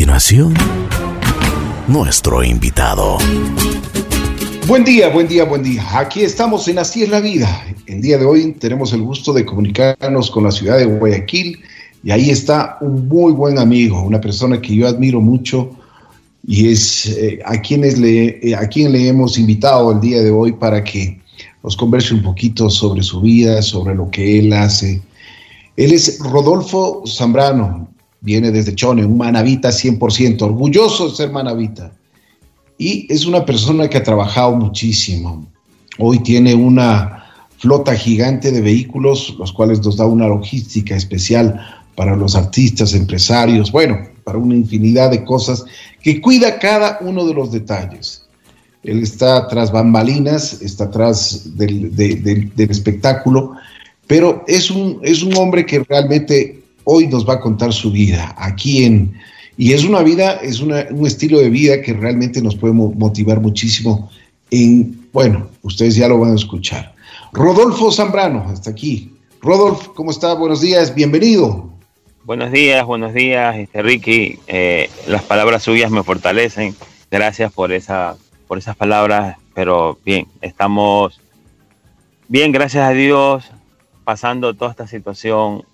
continuación, nuestro invitado. Buen día, buen día, buen día. Aquí estamos en Así es la vida. El día de hoy tenemos el gusto de comunicarnos con la ciudad de Guayaquil y ahí está un muy buen amigo, una persona que yo admiro mucho y es eh, a, quienes le, eh, a quien le hemos invitado el día de hoy para que nos converse un poquito sobre su vida, sobre lo que él hace. Él es Rodolfo Zambrano, viene desde Chone, un manavita 100%, orgulloso de ser manavita. Y es una persona que ha trabajado muchísimo. Hoy tiene una flota gigante de vehículos, los cuales nos da una logística especial para los artistas, empresarios, bueno, para una infinidad de cosas que cuida cada uno de los detalles. Él está tras bambalinas, está atrás del, espectáculo, pero es un, es un hombre que realmente hoy nos va a contar su vida aquí en... Y es una vida, es un estilo de vida que realmente nos puede motivar muchísimo en, bueno, ustedes ya lo van a escuchar. Rodolfo Zambrano está aquí. Rodolfo, ¿cómo está? Buenos días, bienvenido. Buenos días, buenos días, este, Ricky. Eh, las palabras suyas me fortalecen. Gracias por, esa, por esas palabras. Pero bien, estamos bien, gracias a Dios, pasando toda esta situación,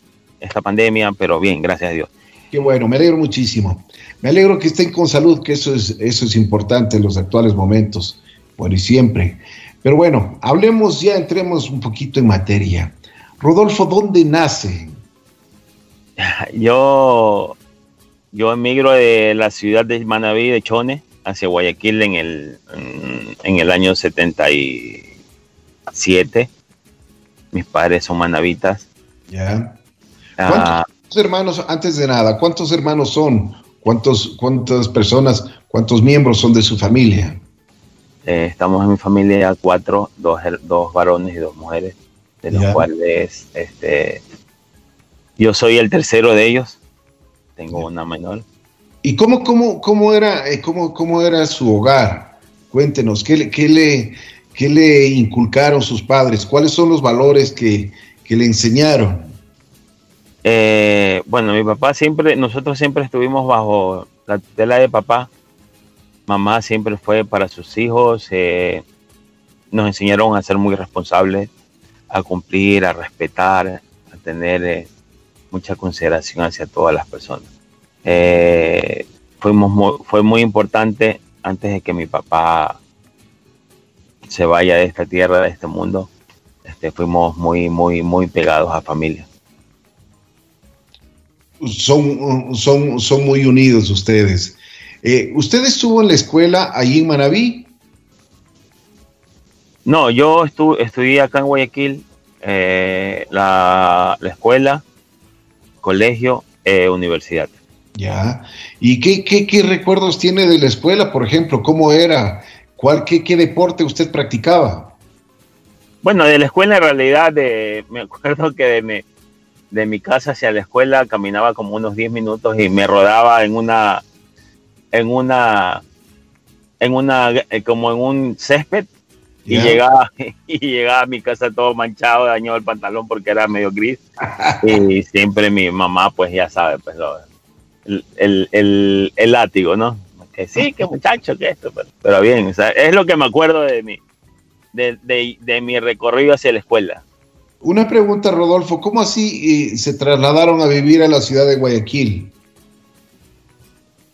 esta pandemia, pero bien, gracias a Dios. Qué bueno, me alegro muchísimo. Me alegro que estén con salud, que eso es, eso es importante en los actuales momentos, por y siempre. Pero bueno, hablemos ya, entremos un poquito en materia. Rodolfo, ¿dónde nace? Yo, yo emigro de la ciudad de Manaví, de Chone, hacia Guayaquil en el, en el año 77. Mis padres son manavitas. Ya. Ah. ¿Cuántos hermanos, antes de nada, cuántos hermanos son? ¿Cuántos, ¿Cuántas personas, cuántos miembros son de su familia? Eh, estamos en mi familia cuatro, dos, dos varones y dos mujeres, de los cuales este, yo soy el tercero de ellos. Tengo una menor. ¿Y cómo, cómo, cómo, era, eh, cómo, cómo era su hogar? Cuéntenos, ¿qué, qué, le, ¿qué le inculcaron sus padres? ¿Cuáles son los valores que, que le enseñaron? Eh, bueno, mi papá siempre, nosotros siempre estuvimos bajo la tutela de papá. Mamá siempre fue para sus hijos. Eh, nos enseñaron a ser muy responsables, a cumplir, a respetar, a tener mucha consideración hacia todas las personas. Eh, fuimos fue muy importante antes de que mi papá se vaya de esta tierra, de este mundo. Este, fuimos muy, muy, muy pegados a familia. Son, son, son muy unidos ustedes. Eh, ¿Usted estuvo en la escuela allí en Manabí? No, yo estuve, estudié acá en Guayaquil, eh, la, la, escuela colegio, e universidad. Ya. ¿Y qué, qué, recuerdos tiene de la escuela, por ejemplo? ¿Cómo era? ¿Cuál, qué, qué deporte usted practicaba? Bueno, de la escuela en realidad, de, me acuerdo que de mi, de mi casa hacia la escuela caminaba como unos 10 minutos y me rodaba en una, en una, en una, eh, como en un césped y, llegaba, y llegaba a mi casa todo manchado, dañado el pantalón porque era medio gris. y siempre mi mamá, pues ya sabe, pues el, el, el, látigo, ¿no? Que sí, que muchacho, que esto, pero, bien, es lo que me acuerdo de mi, de, de, mi recorrido hacia la escuela. Una pregunta, Rodolfo, ¿cómo así eh, se trasladaron a vivir a la ciudad de Guayaquil?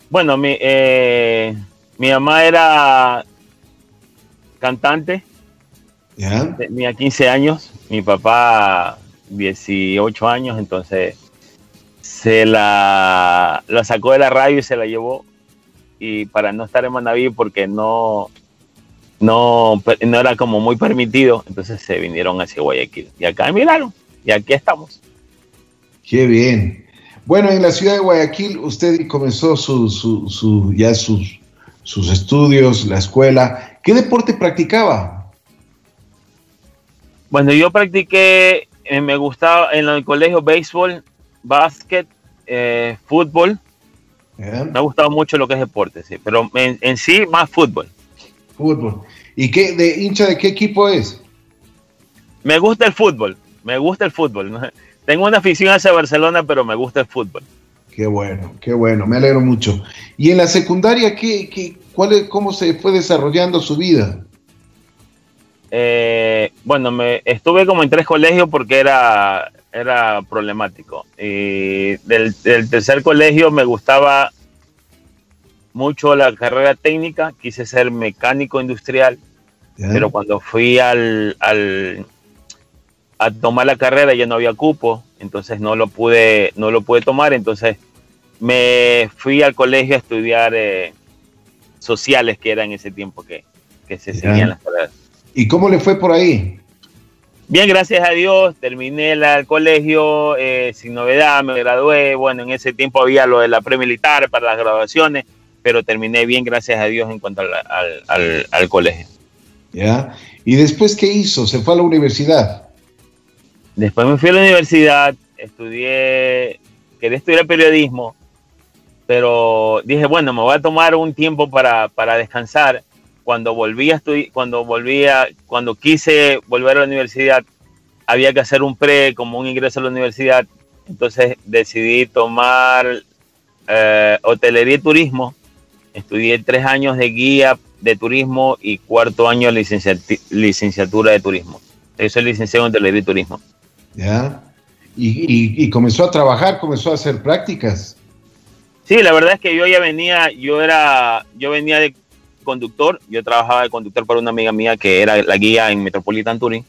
Bueno, mi, eh, mi mamá era cantante. Tenía 15 años, mi papá 18 años, entonces se la, la sacó de la radio y se la llevó. Y para no estar en Manaví, porque no, no, no era como muy permitido, entonces se vinieron hacia Guayaquil. Y acá miraron, y aquí estamos. Qué bien. Bueno, en la ciudad de Guayaquil usted comenzó su, su, su, ya sus, sus estudios, la escuela. ¿Qué deporte practicaba? Bueno, yo practiqué, eh, me gustaba en el colegio béisbol, básquet, eh, fútbol. Me ha gustado mucho lo que es deporte, sí, pero en, sí más fútbol. Fútbol. ¿Y qué de hincha de qué equipo es? Me gusta el fútbol, me gusta el fútbol. Tengo una afición hacia Barcelona, pero me gusta el fútbol. Qué bueno, qué bueno, me alegro mucho. ¿Y en la secundaria qué, qué, cuál es, cómo se fue desarrollando su vida? Eh, bueno, me estuve como en tres colegios porque era, era problemático. Y del, tercer colegio me gustaba mucho la carrera técnica, quise ser mecánico industrial, pero cuando fui al, al, a tomar la carrera ya no había cupo, entonces no lo pude, no lo pude tomar, entonces me fui al colegio a estudiar eh, sociales, que era en ese tiempo que, que se seguían las carreras. ¿Y cómo le fue por ahí? Bien, gracias a Dios, terminé el colegio eh, sin novedad, me gradué, bueno, en ese tiempo había lo de la premilitar para las graduaciones, pero terminé bien, gracias a Dios, en cuanto al, al, colegio. ¿Ya? ¿Y después qué hizo? ¿Se fue a la universidad? Después me fui a la universidad, estudié, quería estudiar periodismo, pero dije, bueno, me voy a tomar un tiempo para, para descansar cuando volví a cuando volvía, cuando quise volver a la universidad, había que hacer un pre como un ingreso a la universidad. Entonces decidí tomar eh, hotelería y turismo. Estudié tres años de guía de turismo y cuarto año de licenciatura de turismo. Eso es licenciado en hotelería y turismo. Ya. Y, y, comenzó a trabajar, comenzó a hacer prácticas. Sí, la verdad es que yo ya venía, yo era, yo venía de conductor, yo trabajaba de conductor para una amiga mía que era la guía en Metropolitan Touring.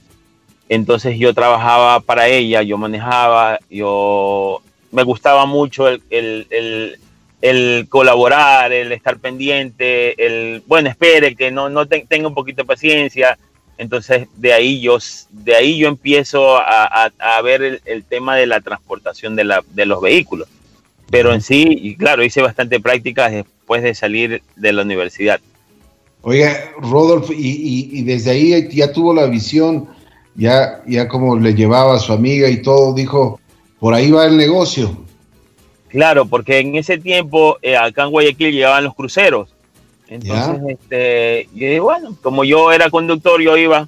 Entonces yo trabajaba para ella, yo manejaba, yo me gustaba mucho el, el, el, colaborar, el estar pendiente, el, bueno, espere, que no, no tenga un poquito de paciencia. Entonces de ahí yo, de ahí yo empiezo a, a, ver el, tema de la transportación de, la, de los vehículos. Pero en sí, y claro, hice bastante prácticas después de salir de la universidad. Oiga, Rodolfo, y, desde ahí ya tuvo la visión, ya, ya como le llevaba a su amiga y todo, dijo, por ahí va el negocio. Claro, porque en ese tiempo eh, acá en Guayaquil llevaban los cruceros. Entonces, este, yo dije, bueno, como yo era conductor, yo iba,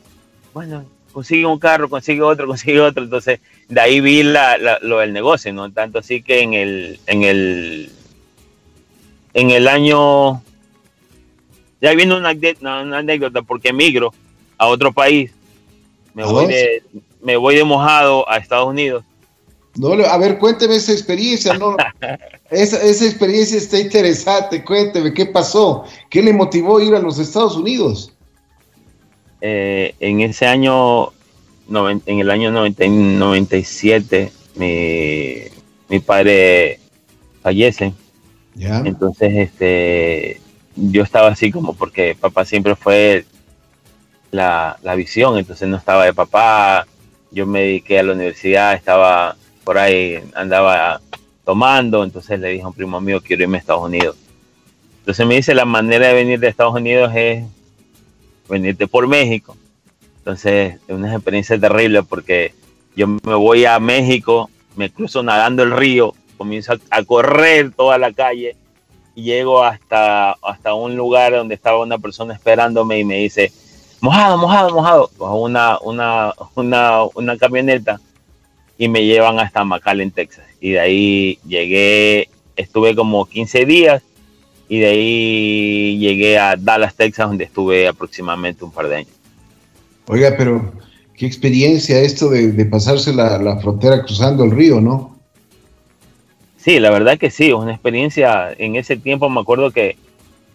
bueno, consigue un carro, consigue otro, consigue otro. Entonces, de ahí vi lo del negocio, ¿no? Tanto así que en el, en el, en el año ya viene una, anécdota porque emigro a otro país. Me voy, de, me voy de mojado a Estados Unidos. No, a ver, cuénteme esa experiencia, ¿no? esa, esa experiencia está interesante, cuénteme, ¿qué pasó? ¿Qué le motivó a ir a los Estados Unidos? Eh, en ese año, en el año 97, mi, mi padre fallece. ¿Ya? Entonces, este, yo estaba así como porque papá siempre fue la, visión, entonces no estaba de papá, yo me dediqué a la universidad, estaba por ahí, andaba tomando, entonces le dije a un primo mío, quiero irme a Estados Unidos. Entonces me dice, la manera de venir de Estados Unidos es venirte por México. Entonces es una experiencia terrible porque yo me voy a México, me cruzo nadando el río, comienzo a correr toda la calle llego hasta, hasta un lugar donde estaba una persona esperándome y me dice, mojado, mojado, mojado, una, una, una, una camioneta y me llevan hasta McAllen, Texas. Y de ahí llegué, estuve como 15 días y de ahí llegué a Dallas, Texas, donde estuve aproximadamente un par de años. Oiga, pero qué experiencia esto de, de pasarse la, la, frontera cruzando el río, ¿no? Sí, la verdad que sí, una experiencia. En ese tiempo me acuerdo que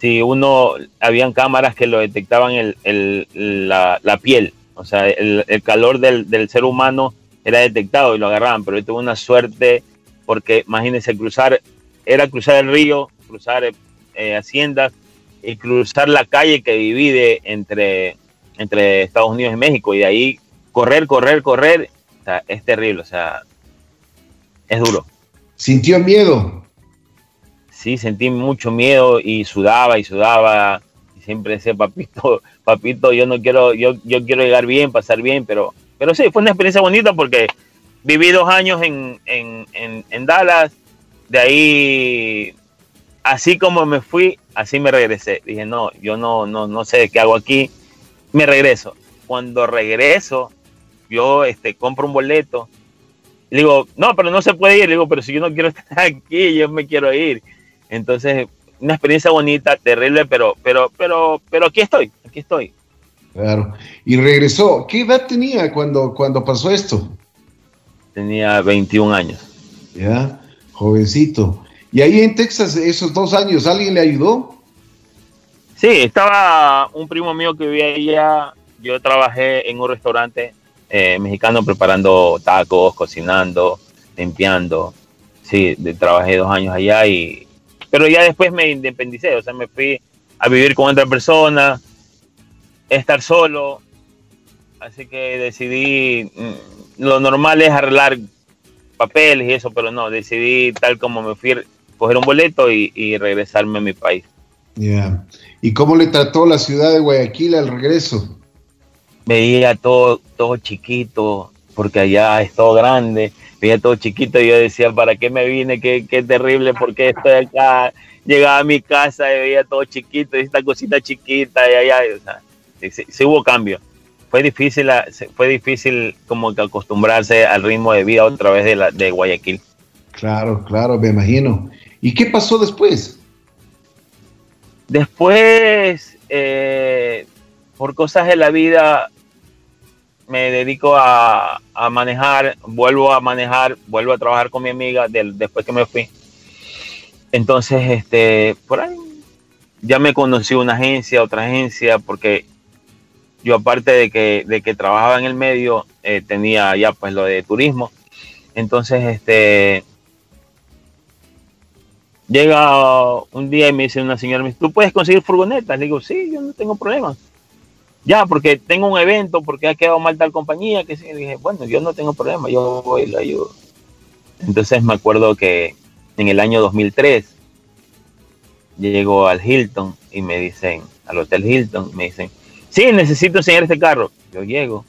si uno, habían cámaras que lo detectaban el, la, piel, o sea, el, calor del, ser humano era detectado y lo agarraban, pero yo tuve una suerte porque imagínense cruzar, era cruzar el río, cruzar eh, haciendas y cruzar la calle que divide entre, entre Estados Unidos y México y de ahí correr, correr, correr, o sea, es terrible, o sea, es duro. ¿Sintió miedo? Sí, sentí mucho miedo y sudaba y sudaba. Y siempre decía, papito, papito, yo no quiero, yo, yo quiero llegar bien, pasar bien, pero, pero sí, fue una experiencia bonita porque viví dos años en, en Dallas, de ahí, así como me fui, así me regresé. Dije, no, yo no, no, no sé qué hago aquí, me regreso. Cuando regreso, yo este, compro un boleto Le digo, no, pero no se puede ir. Le digo, pero si yo no quiero estar aquí, yo me quiero ir. Entonces, una experiencia bonita, terrible, pero, pero, pero, pero aquí estoy, aquí estoy. Claro. Y regresó. ¿Qué edad tenía cuando, cuando pasó esto? Tenía 21 años. Ya, jovencito. ¿Y ahí en Texas, esos dos años, alguien le ayudó? Sí, estaba un primo mío que vivía allá. Yo trabajé en un restaurante eh, mexicano preparando tacos, cocinando, limpiando. Sí, trabajé dos años allá y... Pero ya después me independicé, o sea, me fui a vivir con otra persona, estar solo. Así que decidí, mm, lo normal es arreglar papeles y eso, pero no, decidí tal como me fui, coger un boleto y, regresarme a mi país. Ya. ¿Y cómo le trató la ciudad de Guayaquil al regreso? Veía todo, todo chiquito, porque allá es todo grande, veía todo chiquito y yo decía, ¿para qué me vine? Qué, qué terrible, porque estoy acá? Llegaba a mi casa y veía todo chiquito, y esta cosita chiquita, y allá, o sea, sí, hubo cambio. Fue difícil, fue difícil como que acostumbrarse al ritmo de vida otra vez de, la, de Guayaquil. Claro, claro, me imagino. ¿Y qué pasó después? Después, eh, por cosas de la vida, me dedico a, manejar, vuelvo a manejar, vuelvo a trabajar con mi amiga después que me fui. Entonces, este, por ahí ya me conocí una agencia, otra agencia, porque yo aparte de que, de que trabajaba en el medio, eh, tenía ya pues lo de turismo. Entonces, este, llega un día y me dice una señora, ¿tú puedes conseguir furgonetas? Le digo, sí, yo no tengo problema. Ya, porque tengo un evento, porque ha quedado mal tal compañía, que sí. Dije, bueno, yo no tengo problema, yo voy y le ayudo. Entonces me acuerdo que en el año 2003 llego al Hilton y me dicen, al Hotel Hilton, me dicen, sí, necesito enseñar este carro. Yo llego.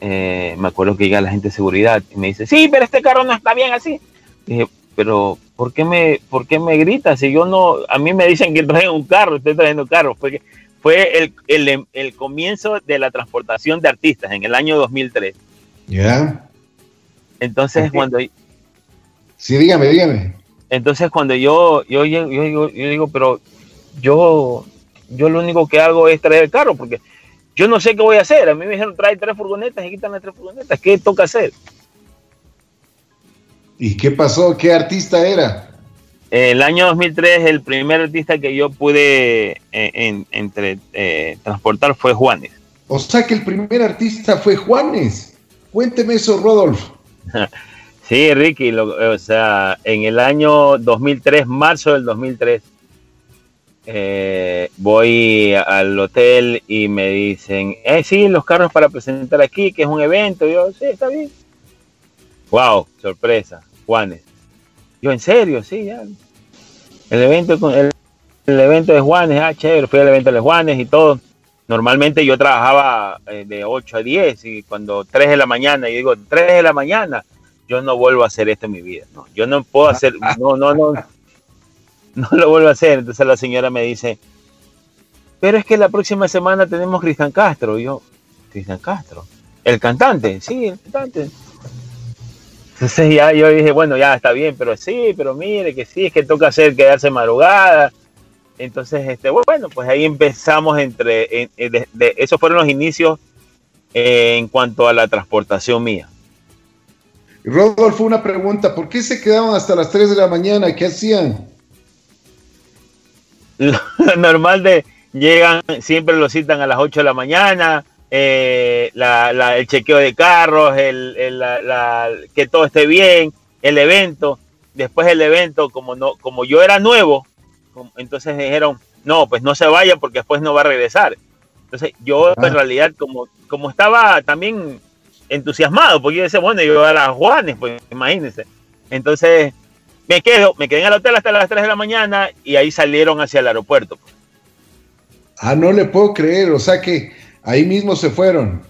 Eh, me acuerdo que llega la gente de seguridad y me dice, sí, pero este carro no está bien así. Dije, pero ¿por qué me, por qué me gritas? Si yo no, a mí me dicen que traen un carro, estoy trayendo carro. Fue, fue el, el, el comienzo de la transportación de artistas en el año 2003. Ya. Entonces, cuando... Sí, dígame, dígame. Entonces, cuando yo, yo, yo, yo, yo digo, pero yo yo lo único que hago es traer el carro porque yo no sé qué voy a hacer. A mí me dijeron trae tres furgonetas y quitan las tres furgonetas. ¿Qué toca hacer? ¿Y qué pasó? ¿Qué artista era? El año 2003 el primer artista que yo pude eh, entre, eh, transportar fue Juanes. O sea que el primer artista fue Juanes. Cuénteme eso, Rodolfo. sí, Ricky, o sea, en el año 2003, marzo del 2003, eh, voy al hotel y me dicen, eh, sí, los carros para presentar aquí, que es un evento. yo, sí, está bien. Wow, sorpresa, Juanes. Yo, en serio, sí, ya. El evento, el, el evento de Juanes, ah, chévere, fui al evento de Juanes y todo. Normalmente yo trabajaba eh, de 8 a 10 y cuando 3 de la mañana, y digo, 3 de la mañana, yo no vuelvo a hacer esto en mi vida. No, yo no puedo hacer, no, no, no no lo vuelvo a hacer. Entonces la señora me dice, pero es que la próxima semana tenemos Cristian Castro. Y yo, Cristian Castro, el cantante, sí, el cantante. Entonces ya yo dije, bueno, ya está bien, pero sí, pero mire que sí, es que toca hacer quedarse madrugada. Entonces, este, bueno, pues ahí empezamos entre, esos fueron los inicios eh, en cuanto a la transportación mía. Rodolfo, una pregunta, ¿por qué se quedaban hasta las 3 de la mañana? ¿Qué hacían? Lo normal de llegan, siempre lo citan a las 8 de la mañana, eh, el chequeo de carros, el, que todo esté bien, el evento. Después el evento, como, no, como yo era nuevo, entonces dijeron, no, pues no se vaya porque después no va a regresar. Entonces yo en realidad como, como estaba también entusiasmado, porque yo decía, bueno, yo era Juanes, pues imagínense. Entonces me quedo, me quedé en el hotel hasta las 3 de la mañana y ahí salieron hacia el aeropuerto. Ah, no le puedo creer, o sea que ahí mismo se fueron.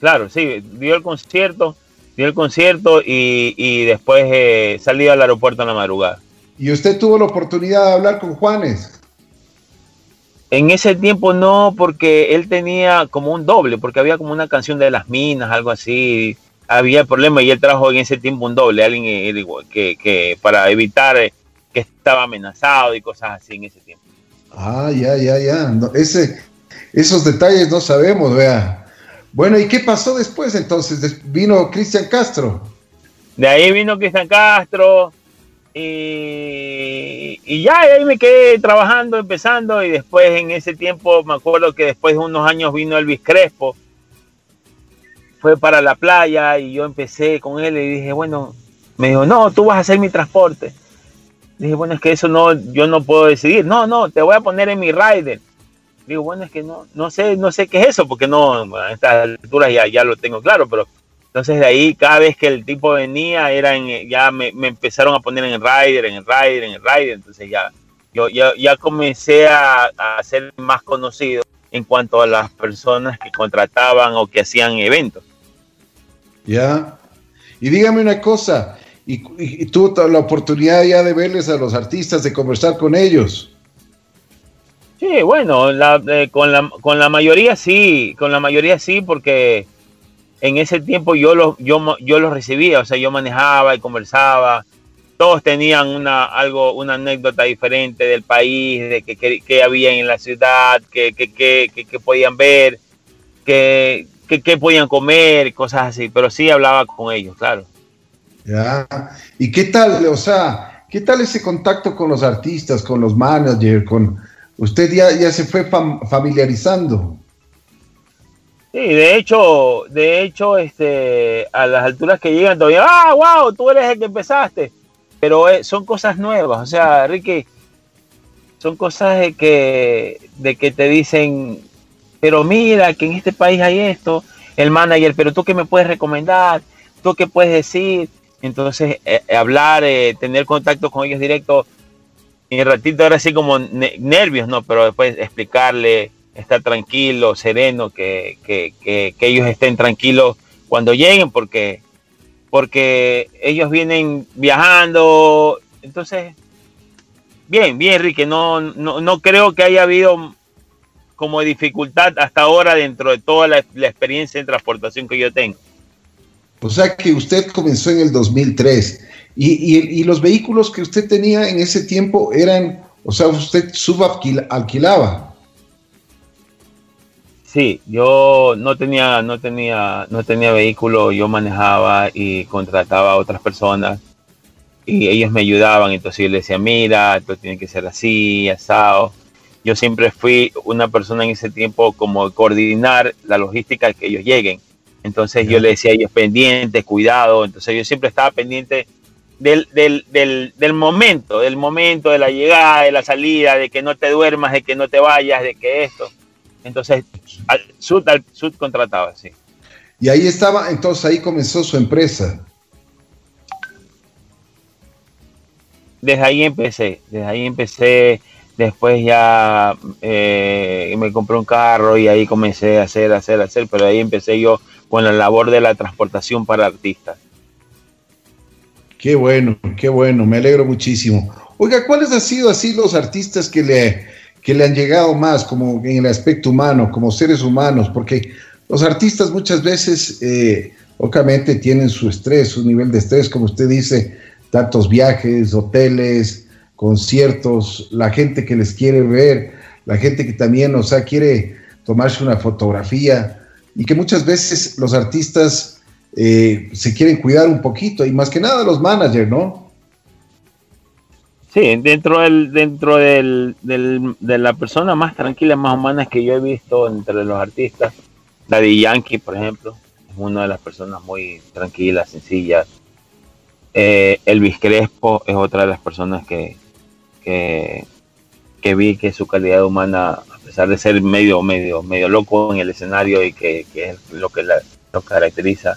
Claro, sí, dio el concierto, dio el concierto y, después eh, salí al aeropuerto en la madrugada. ¿Y usted tuvo la oportunidad de hablar con Juanes? En ese tiempo no, porque él tenía como un doble, porque había como una canción de las minas, algo así, había problema y él trajo en ese tiempo un doble, alguien eh, que, que para evitar que estaba amenazado y cosas así en ese tiempo. Ah, ya, ya, ya. ese, esos detalles no sabemos, vea. Bueno, ¿y qué pasó después entonces? Vino Cristian Castro. De ahí vino Cristian Castro y, y, ya ahí me quedé trabajando, empezando y después en ese tiempo me acuerdo que después de unos años vino Elvis Crespo. Fue para la playa y yo empecé con él y dije, bueno, me dijo, no, tú vas a hacer mi transporte. Dije, bueno, es que eso no, yo no puedo decidir. No, no, te voy a poner en mi rider. Digo, bueno, es que no, no sé, no sé qué es eso, porque no, a estas alturas ya, ya lo tengo claro, pero entonces de ahí cada vez que el tipo venía, era ya me, empezaron a poner en el rider, en el rider, en el rider, entonces ya, yo ya, ya comencé a, a ser más conocido en cuanto a las personas que contrataban o que hacían eventos. Ya. Y dígame una cosa, y, y, tuvo la oportunidad ya de verles a los artistas, de conversar con ellos. Sí, bueno, eh, con, la, con la mayoría sí, con la mayoría sí, porque en ese tiempo yo los, yo, yo los recibía, o sea, yo manejaba y conversaba, todos tenían una, algo, una anécdota diferente del país, de que, que, había en la ciudad, que, que, que podían ver, que, que, podían comer, cosas así, pero sí hablaba con ellos, claro. Ya. ¿Y qué tal, o sea, qué tal ese contacto con los artistas, con los managers, con usted ya, ya se fue familiarizando? Sí, de hecho, de hecho, este, a las alturas que llegan todavía, ah, wow, tú eres el que empezaste. Pero eh, son cosas nuevas, o sea, Ricky, son cosas de que, de que te dicen, pero mira que en este país hay esto, el manager, pero tú qué me puedes recomendar, tú qué puedes decir, entonces, eh, eh, hablar, eh, tener contacto con ellos directo, en el ratito era así como nervios, ¿no? Pero después explicarle, estar tranquilo, sereno, que, ellos estén tranquilos cuando lleguen, porque, porque ellos vienen viajando. Entonces, bien, bien, Enrique, no, no, creo que haya habido como dificultad hasta ahora dentro de toda la experiencia en transportación que yo tengo. O sea que usted comenzó en el 2003 y, los vehículos que usted tenía en ese tiempo eran, o sea, usted subalquilaba. Sí, yo no tenía, no tenía, no tenía vehículo, yo manejaba y contrataba a otras personas y ellos me ayudaban, entonces yo les decía, mira, esto tiene que ser así, asado. Yo siempre fui una persona en ese tiempo como coordinar la logística que ellos lleguen entonces yo le decía a ellos pendiente, cuidado. Entonces yo siempre estaba pendiente del, momento, del momento de la llegada, de la salida, de que no te duermas, de que no te vayas, de que esto. Entonces, al Sud, al Sud contrataba, sí. Y ahí estaba, entonces ahí comenzó su empresa. Desde ahí empecé, desde ahí empecé, después ya eh, me compré un carro y ahí comencé a hacer, hacer, hacer, pero ahí empecé yo con la labor de la transportación para artistas. Qué bueno, qué bueno, me alegro muchísimo. Oiga, ¿cuáles han sido así los artistas que le, que le han llegado más como en el aspecto humano, como seres humanos? Porque los artistas muchas veces, eh, obviamente, tienen su estrés, su nivel de estrés, como usted dice, tantos viajes, hoteles, conciertos, la gente que les quiere ver, la gente que también, o sea, quiere tomarse una fotografía y que muchas veces los artistas eh, se quieren cuidar un poquito y más que nada los managers, ¿no? Sí, dentro del, dentro del, de la persona más tranquila, más humana que yo he visto entre los artistas, Daddy Yankee, por ejemplo, es una de las personas muy tranquilas, sencillas. Eh, Elvis Crespo es otra de las personas que, que, que vi que su calidad humana pesar de ser medio, medio, medio loco en el escenario y que, es lo que la, lo caracteriza,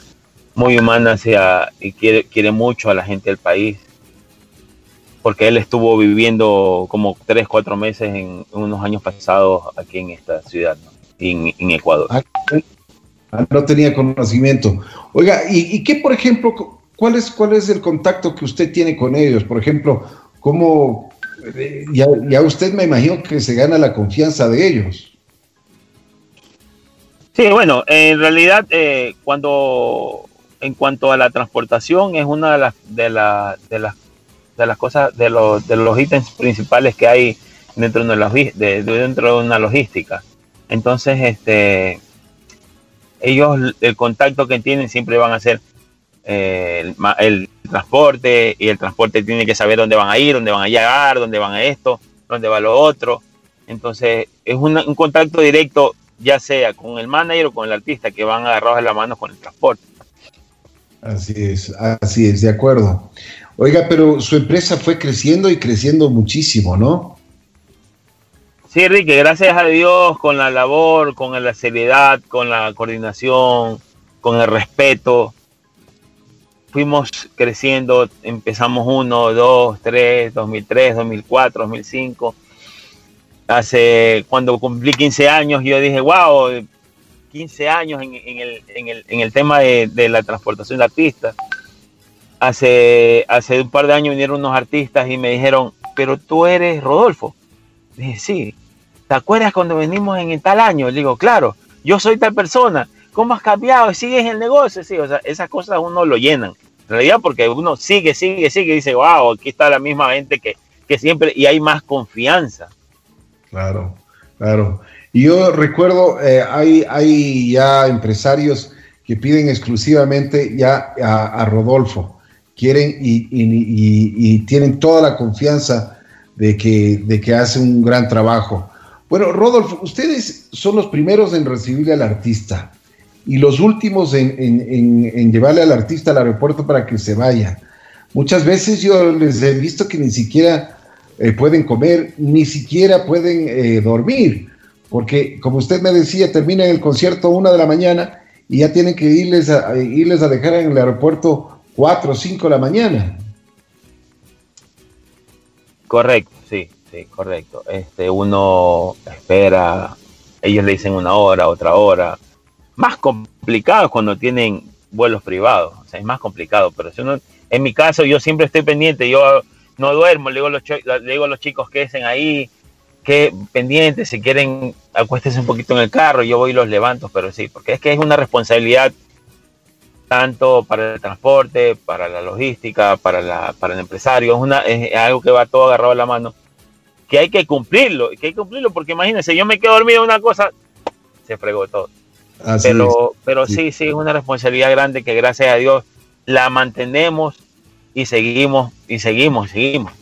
muy humana sea, y quiere, quiere mucho a la gente del país, porque él estuvo viviendo como tres, cuatro meses en unos años pasados aquí en esta ciudad, en, Ecuador. Ah, ah, no tenía conocimiento. Oiga, ¿y, y qué, por ejemplo, cuál es, cuál es el contacto que usted tiene con ellos? Por ejemplo, ¿cómo, ya, usted me imagino que se gana la confianza de ellos. Sí, bueno, en realidad eh, cuando, en cuanto a la transportación, es una de las, de, de las, de las cosas, de los, de los ítems principales que hay dentro de, una, de, dentro de una logística. Entonces, este, ellos, el contacto que tienen siempre van a ser eh, el, transporte y el transporte tiene que saber dónde van a ir, dónde van a llegar, dónde van a esto, dónde va lo otro. Entonces, es un contacto directo, ya sea con el manager o con el artista, que van agarrados de la mano con el transporte. Así es, así es, de acuerdo. Oiga, pero su empresa fue creciendo y creciendo muchísimo, ¿no? Sí, Enrique, gracias a Dios con la labor, con la seriedad, con la coordinación, con el respeto, fuimos creciendo, empezamos 1, 2, 3, 2003, 2004, 2005. Hace, cuando cumplí 15 años, yo dije, wow, 15 años en, el, en, el, en el, tema de, de, la transportación de artistas. Hace, hace un par de años vinieron unos artistas y me dijeron, pero tú eres Rodolfo. Dije, sí. ¿Te acuerdas cuando venimos en tal año? Le digo, claro, yo soy tal persona. ¿Cómo has cambiado? ¿Sigues el negocio? Sí, o sea, esas cosas uno lo llenan. En realidad, porque uno sigue, sigue, sigue y dice, wow, aquí está la misma gente que, siempre y hay más confianza. Claro, claro. Y yo recuerdo, eh, hay, hay ya empresarios que piden exclusivamente ya a, Rodolfo, quieren y, y, tienen toda la confianza de que, de que hace un gran trabajo. Bueno, Rodolfo, ustedes son los primeros en recibir al artista y los últimos en, llevarle al artista al aeropuerto para que se vaya. Muchas veces yo les he visto que ni siquiera eh, pueden comer, ni siquiera pueden eh, dormir, porque como usted me decía, termina el concierto una de la mañana y ya tienen que irles a, irles a dejar en el aeropuerto cuatro o cinco de la mañana. Correcto, sí, sí, correcto. Este, uno espera, ellos le dicen una hora, otra hora, más complicado cuando tienen vuelos privados, o sea, es más complicado, pero si uno, en mi caso yo siempre estoy pendiente, yo no duermo, le digo a los, digo los chicos que estén ahí, que pendientes, si quieren acuéstense un poquito en el carro, yo voy y los levanto, pero sí, porque es que es una responsabilidad tanto para el transporte, para la logística, para, la, para el empresario, es, una, es algo que va todo agarrado a la mano, que hay que cumplirlo, que hay que cumplirlo, porque imagínense, yo me quedo dormido en una cosa, se fregó todo pero, pero sí. sí, es una responsabilidad grande que gracias a Dios la mantenemos y seguimos, y seguimos, seguimos.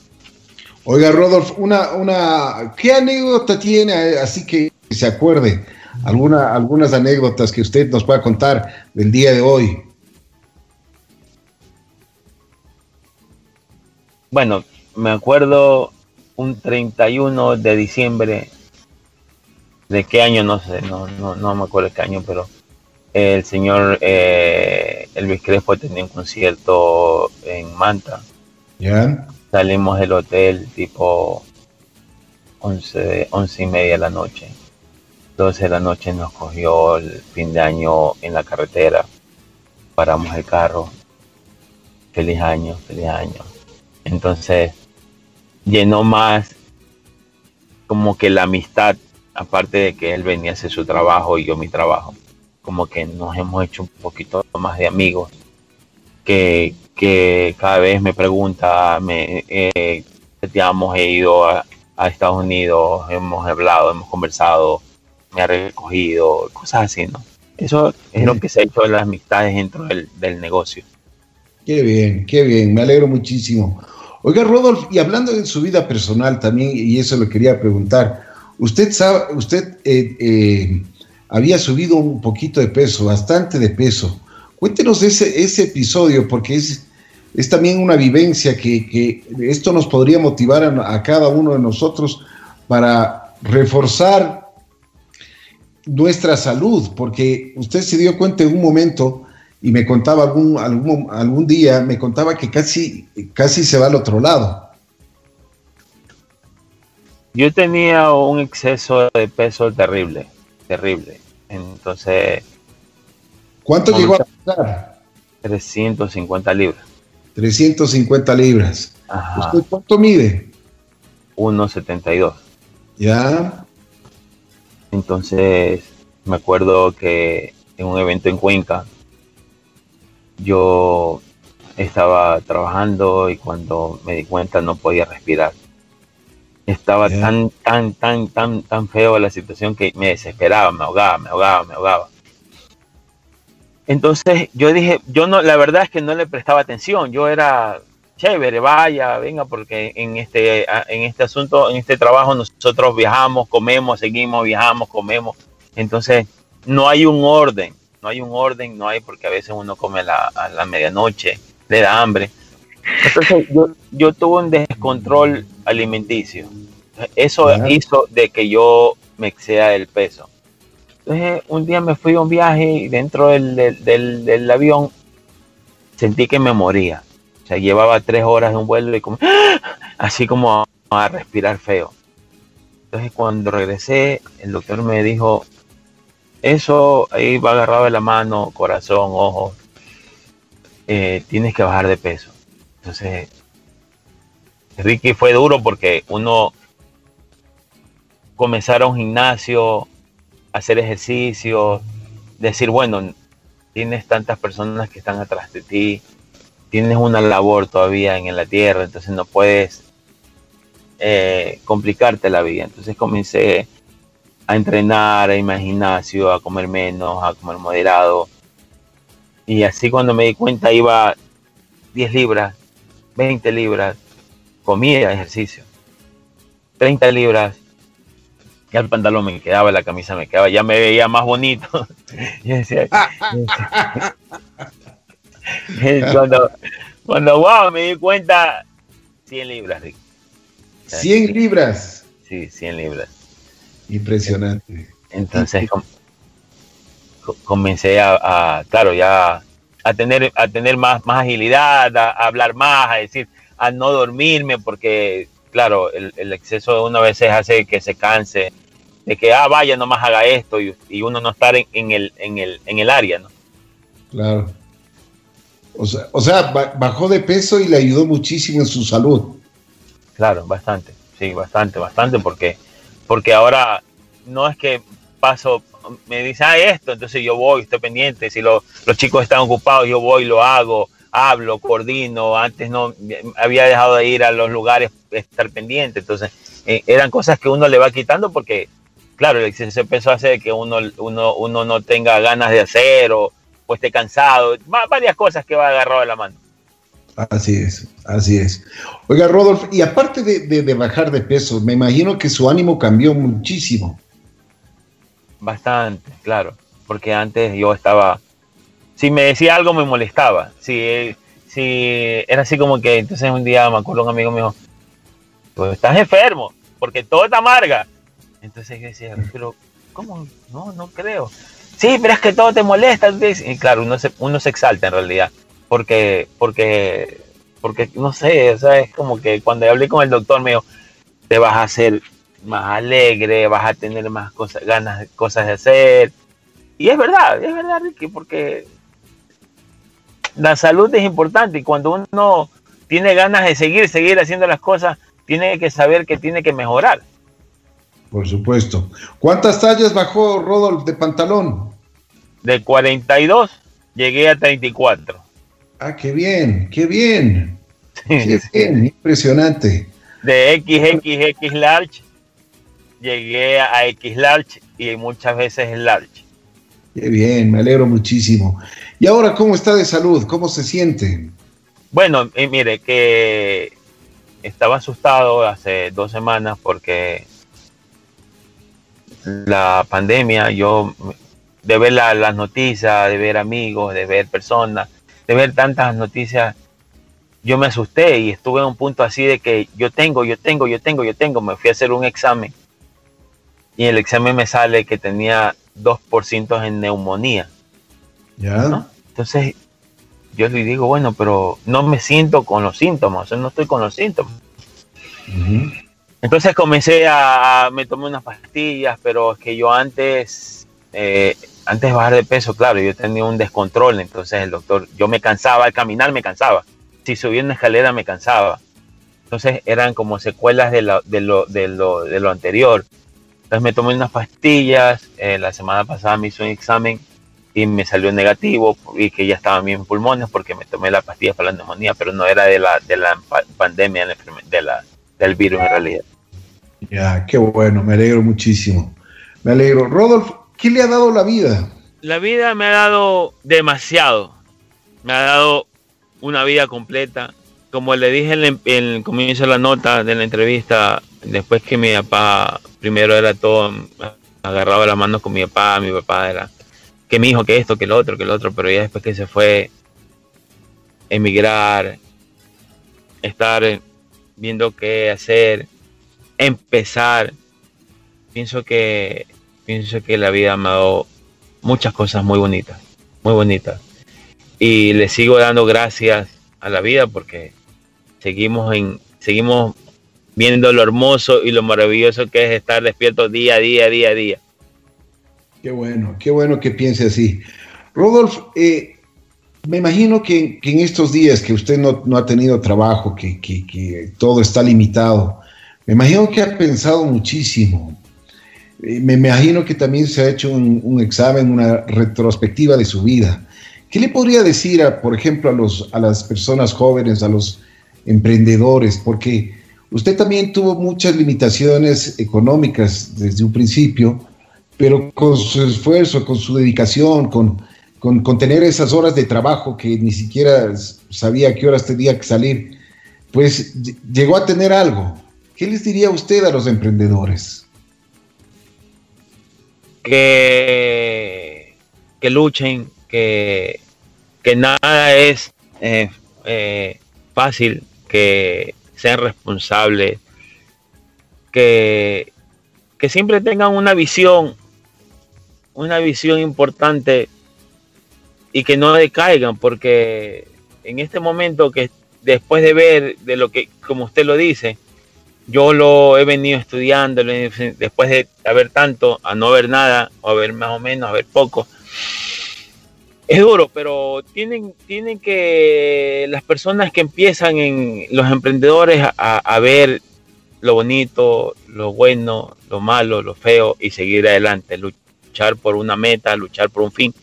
Oiga, Rodolfo, una, una, ¿qué anécdota tiene así que se acuerde? Alguna, algunas anécdotas que usted nos pueda contar del día de hoy. Bueno, me acuerdo un 31 de diciembre de qué año, no sé, no, no, no me acuerdo qué año, pero el señor eh, Elvis Crespo tenía un concierto en Manta. ¿Ya? Salimos del hotel tipo 11, once y media de la noche. 12 de la noche nos cogió el fin de año en la carretera. Paramos el carro. Feliz año, feliz año. Entonces, llenó más como que la amistad aparte de que él venía a hacer su trabajo y yo mi trabajo, como que nos hemos hecho un poquito más de amigos, que, que cada vez me pregunta, me, eh, hemos ido a, Estados Unidos, hemos hablado, hemos conversado, me ha recogido, cosas así, ¿no? Eso es lo que se ha hecho en las amistades dentro del, del negocio. Qué bien, qué bien, me alegro muchísimo. Oiga, Rodolfo, y hablando de su vida personal también, y eso lo quería preguntar, Usted sabe, usted eh, eh, había subido un poquito de peso, bastante de peso. Cuéntenos ese, ese episodio, porque es, es también una vivencia que, esto nos podría motivar a, cada uno de nosotros para reforzar nuestra salud, porque usted se dio cuenta en un momento y me contaba algún, algún, algún día, me contaba que casi, casi se va al otro lado yo tenía un exceso de peso terrible, terrible. Entonces. ¿Cuánto llegó a pesar? 350 libras. 350 libras. ¿Usted cuánto mide? 1,72. Ya. Entonces, me acuerdo que en un evento en Cuenca, yo estaba trabajando y cuando me di cuenta no podía respirar. Estaba tan, tan, tan, tan, tan feo la situación que me desesperaba, me ahogaba, me ahogaba, me ahogaba. Entonces yo dije, yo no, la verdad es que no le prestaba atención, yo era chévere, vaya, venga, porque en este, en este asunto, en este trabajo nosotros viajamos, comemos, seguimos, viajamos, comemos. Entonces no hay un orden, no hay un orden, no hay porque a veces uno come a la medianoche, le da hambre. Entonces yo, yo tuve un descontrol alimenticio. Eso hizo de que yo me exceda el peso. Entonces, un día me fui a un viaje y dentro del, del, avión sentí que me moría. O sea, llevaba tres horas de un vuelo y como, así como a, respirar feo. Entonces, cuando regresé, el doctor me dijo, eso ahí va agarrado de la mano, corazón, ojos, eh, tienes que bajar de peso. Entonces, Ricky fue duro porque uno comenzar a un gimnasio, hacer ejercicio, decir, bueno, tienes tantas personas que están atrás de ti, tienes una labor todavía en la tierra, entonces no puedes eh, complicarte la vida. Entonces comencé a entrenar, a ir al gimnasio, a comer menos, a comer moderado. Y así cuando me di cuenta iba 10 libras, 20 libras, comía ejercicio, 30 libras, ya el pantalón me quedaba, la camisa me quedaba, ya me veía más bonito. cuando, cuando, wow, me di cuenta, 100 libras, Rick. 100 libras. Sí, 100 libras. Impresionante. Entonces comencé a, claro, ya a tener, a tener más, más agilidad, a, hablar más, a decir, a no dormirme, porque claro, el, exceso de una veces hace que se canse, de que, ah, vaya, nomás haga esto y, uno no estar en, el, en, el, en el área, ¿no? Claro. O sea, o sea, bajó de peso y le ayudó muchísimo en su salud. Claro, bastante, sí, bastante, bastante, porque, porque ahora no es que paso, me dice, ah, esto, entonces yo voy, estoy pendiente, si los chicos están ocupados, yo voy, lo hago, hablo, coordino, antes no, había dejado de ir a los lugares, estar pendiente, entonces eh, eran cosas que uno le va quitando porque, claro, ese peso hace que uno, uno, uno no tenga ganas de hacer o, esté cansado, varias cosas que va agarrado de la mano. Así es, así es. Oiga, Rodolfo, y aparte de bajar de peso, me imagino que su ánimo cambió muchísimo. Bastante, claro, porque antes yo estaba, si me decía algo me molestaba, si, si era así como que, entonces un día me acuerdo un amigo me dijo, pues estás enfermo, porque todo te amarga. Entonces yo decía, pero ¿cómo? No, no creo. Sí, pero es que todo te molesta. Y claro, uno se, uno se exalta en realidad, porque, porque, porque, no sé, o sea, es como que cuando hablé con el doctor me dijo, te vas a hacer más alegre, vas a tener más cosas, ganas, cosas de hacer. Y es verdad, es verdad, Ricky, porque la salud es importante y cuando uno tiene ganas de seguir, seguir haciendo las cosas, tiene que saber que tiene que mejorar. Por supuesto. ¿Cuántas tallas bajó Rodolfo de pantalón? De 42 llegué a 34. Ah, qué bien, qué bien. qué bien, impresionante. De XXX large llegué a X large y muchas veces large. Bien, me alegro muchísimo. ¿Y ahora cómo está de salud? ¿Cómo se siente? Bueno, eh, mire, que estaba asustado hace dos semanas porque la pandemia, yo, de ver las noticias, de ver amigos, de ver personas, de ver tantas noticias, yo me asusté y estuve en un punto así de que yo tengo, yo tengo, yo tengo, yo tengo. Me fui a hacer un examen y el examen me sale que tenía 2% en neumonía. ¿Ya? Entonces, yo le digo, bueno, pero no me siento con los síntomas, o sea, no estoy con los síntomas. Entonces comencé a, me tomé unas pastillas, pero es que yo antes, eh, antes de bajar de peso, claro, yo tenía un descontrol, entonces el doctor, yo me cansaba, al caminar me cansaba, si subía una escalera me cansaba. Entonces eran como secuelas de lo, de lo, de lo, de lo anterior. Entonces me tomé unas pastillas, eh, la semana pasada me hizo un examen y me salió negativo y que ya estaban bien pulmones porque me tomé la pastilla para la neumonía, pero no era de la, de la pandemia, de la, del virus en realidad. Ya, qué bueno, me alegro muchísimo. Me alegro. Rodolfo, ¿qué le ha dado la vida? La vida me ha dado demasiado. Me ha dado una vida completa. Como le dije en el, comienzo de la nota de la entrevista, después que mi papá, primero era todo, agarraba la mano con mi papá, mi papá era que mi hijo, que esto, que lo otro, que lo otro, pero ya después que se fue, emigrar, estar viendo qué hacer, empezar, pienso que pienso que la vida me ha dado muchas cosas muy bonitas, muy bonitas. Y le sigo dando gracias a la vida porque seguimos en seguimos viendo lo hermoso y lo maravilloso que es estar despierto día a día, día a día. Qué bueno, qué bueno que piense así. Rodolf, eh, me imagino que, en estos días que usted no, ha tenido trabajo, que, que, todo está limitado, me imagino que ha pensado muchísimo. Eh, me imagino que también se ha hecho un, examen, una retrospectiva de su vida. ¿Qué le podría decir, por ejemplo, a, los, a las personas jóvenes, a los emprendedores? Porque usted también tuvo muchas limitaciones económicas desde un principio pero con su esfuerzo, con su dedicación, con, con, tener esas horas de trabajo que ni siquiera sabía a qué horas tenía que salir, pues llegó a tener algo. ¿Qué les diría usted a los emprendedores? Que, que luchen, que, que nada es eh, eh, fácil, que sean responsables, que, que siempre tengan una visión una visión importante y que no decaigan, porque en este momento que después de ver de lo que, como usted lo dice, yo lo he venido estudiando después de haber tanto, a no ver nada, o a ver más o menos, a ver poco. Es duro, pero tienen, tienen que las personas que empiezan en los emprendedores a, a ver lo bonito, lo bueno, lo malo, lo feo y seguir adelante, luchar por una meta, luchar por un fin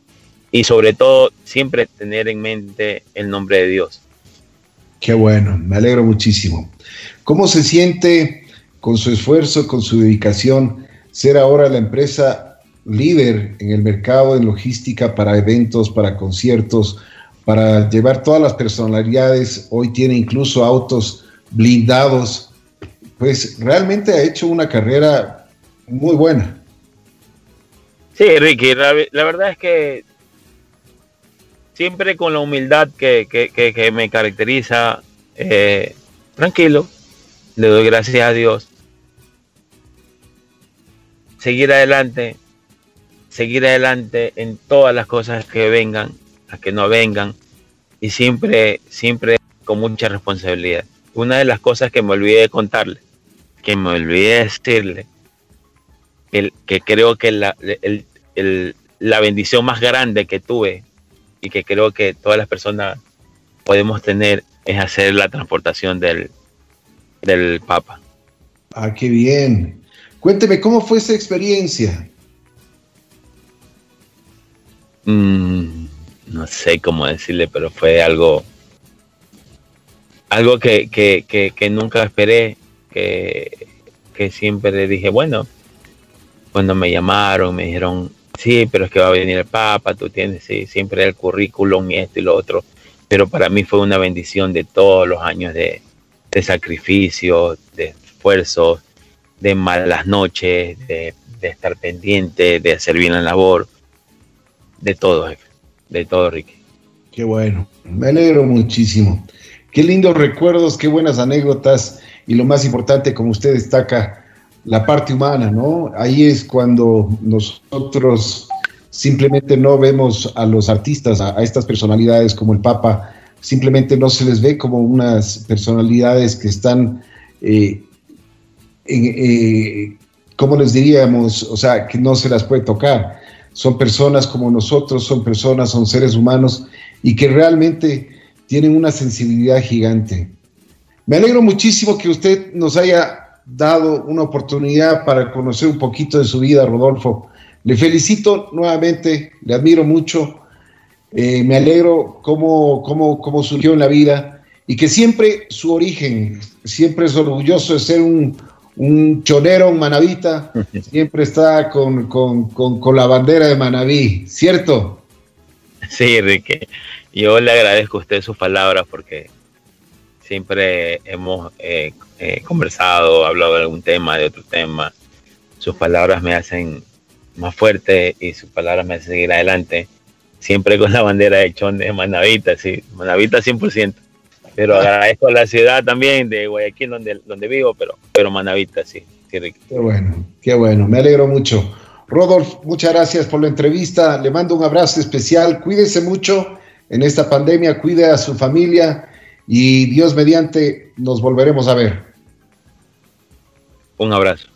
y sobre todo siempre tener en mente el nombre de Dios. Qué bueno, me alegro muchísimo. ¿Cómo se siente con su esfuerzo, con su dedicación, ser ahora la empresa líder en el mercado en logística para eventos, para conciertos, para llevar todas las personalidades? Hoy tiene incluso autos blindados. Pues realmente ha hecho una carrera muy buena. Sí, Ricky, la, verdad es que siempre con la humildad que, me caracteriza, eh, tranquilo, le doy gracias a Dios. Seguir adelante, seguir adelante en todas las cosas que vengan, las que no vengan, y siempre, siempre con mucha responsabilidad. Una de las cosas que me olvidé de contarle, que me olvidé de decirle, que creo que la, la bendición más grande que tuve y que creo que todas las personas podemos tener es hacer la transportación del, del Papa. Ah, qué bien. Cuénteme, ¿cómo fue esa experiencia? Mm, no sé cómo decirle, pero fue algo, algo que, que, que nunca esperé, que, que siempre le dije, bueno, cuando me llamaron, me dijeron, sí, pero es que va a venir el Papa, tú tienes siempre el currículum y esto y lo otro. Pero para mí fue una bendición de todos los años de, sacrificio, de esfuerzo, de malas noches, de, estar pendiente, de hacer bien la labor, de todo, jefe, de todo, Ricky. Qué bueno, me alegro muchísimo. Qué lindos recuerdos, qué buenas anécdotas y lo más importante, como usted destaca, la parte humana, ¿no? Ahí es cuando nosotros simplemente no vemos a los artistas, a, estas personalidades como el Papa, simplemente no se les ve como unas personalidades que están, eh, eh, ¿cómo les diríamos? O sea, que no se las puede tocar. Son personas como nosotros, son personas, son seres humanos y que realmente tienen una sensibilidad gigante. Me alegro muchísimo que usted nos haya dado una oportunidad para conocer un poquito de su vida, Rodolfo. Le felicito nuevamente, le admiro mucho, eh, me alegro cómo, cómo, cómo surgió en la vida y que siempre su origen, siempre es orgulloso de ser un, un chonero, un manavita, siempre está con, con, con, la bandera de Manaví, ¿cierto? Sí, Enrique, yo le agradezco a usted sus palabras porque siempre hemos eh, eh, conversado, hablado de algún tema, de otro tema. Sus palabras me hacen más fuerte y sus palabras me hacen seguir adelante. Siempre con la bandera de Chon de Manavita, sí, Manavita 100%. Pero agradezco a la ciudad también de Guayaquil, donde, donde vivo, pero, pero Manavita, sí, Qué bueno, qué bueno, me alegro mucho. Rodolfo, muchas gracias por la entrevista. Le mando un abrazo especial. Cuídese mucho en esta pandemia, cuide a su familia y Dios mediante nos volveremos a ver. Un abrazo.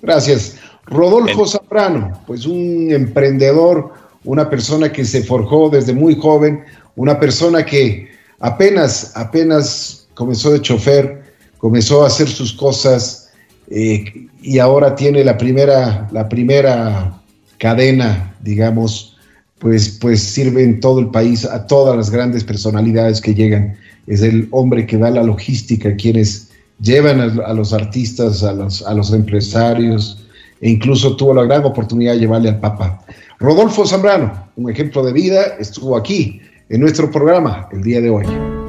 Gracias. Rodolfo Zambrano, pues un emprendedor, una persona que se forjó desde muy joven, una persona que apenas, apenas comenzó de chofer, comenzó a hacer sus cosas eh, y ahora tiene la primera, la primera cadena, digamos, pues, pues sirve en todo el país a todas las grandes personalidades que llegan. Es el hombre que da la logística, quienes llevan a, los artistas, a los, a los empresarios, e incluso tuvo la gran oportunidad de llevarle al Papa. Rodolfo Zambrano, un ejemplo de vida, estuvo aquí en nuestro programa el día de hoy.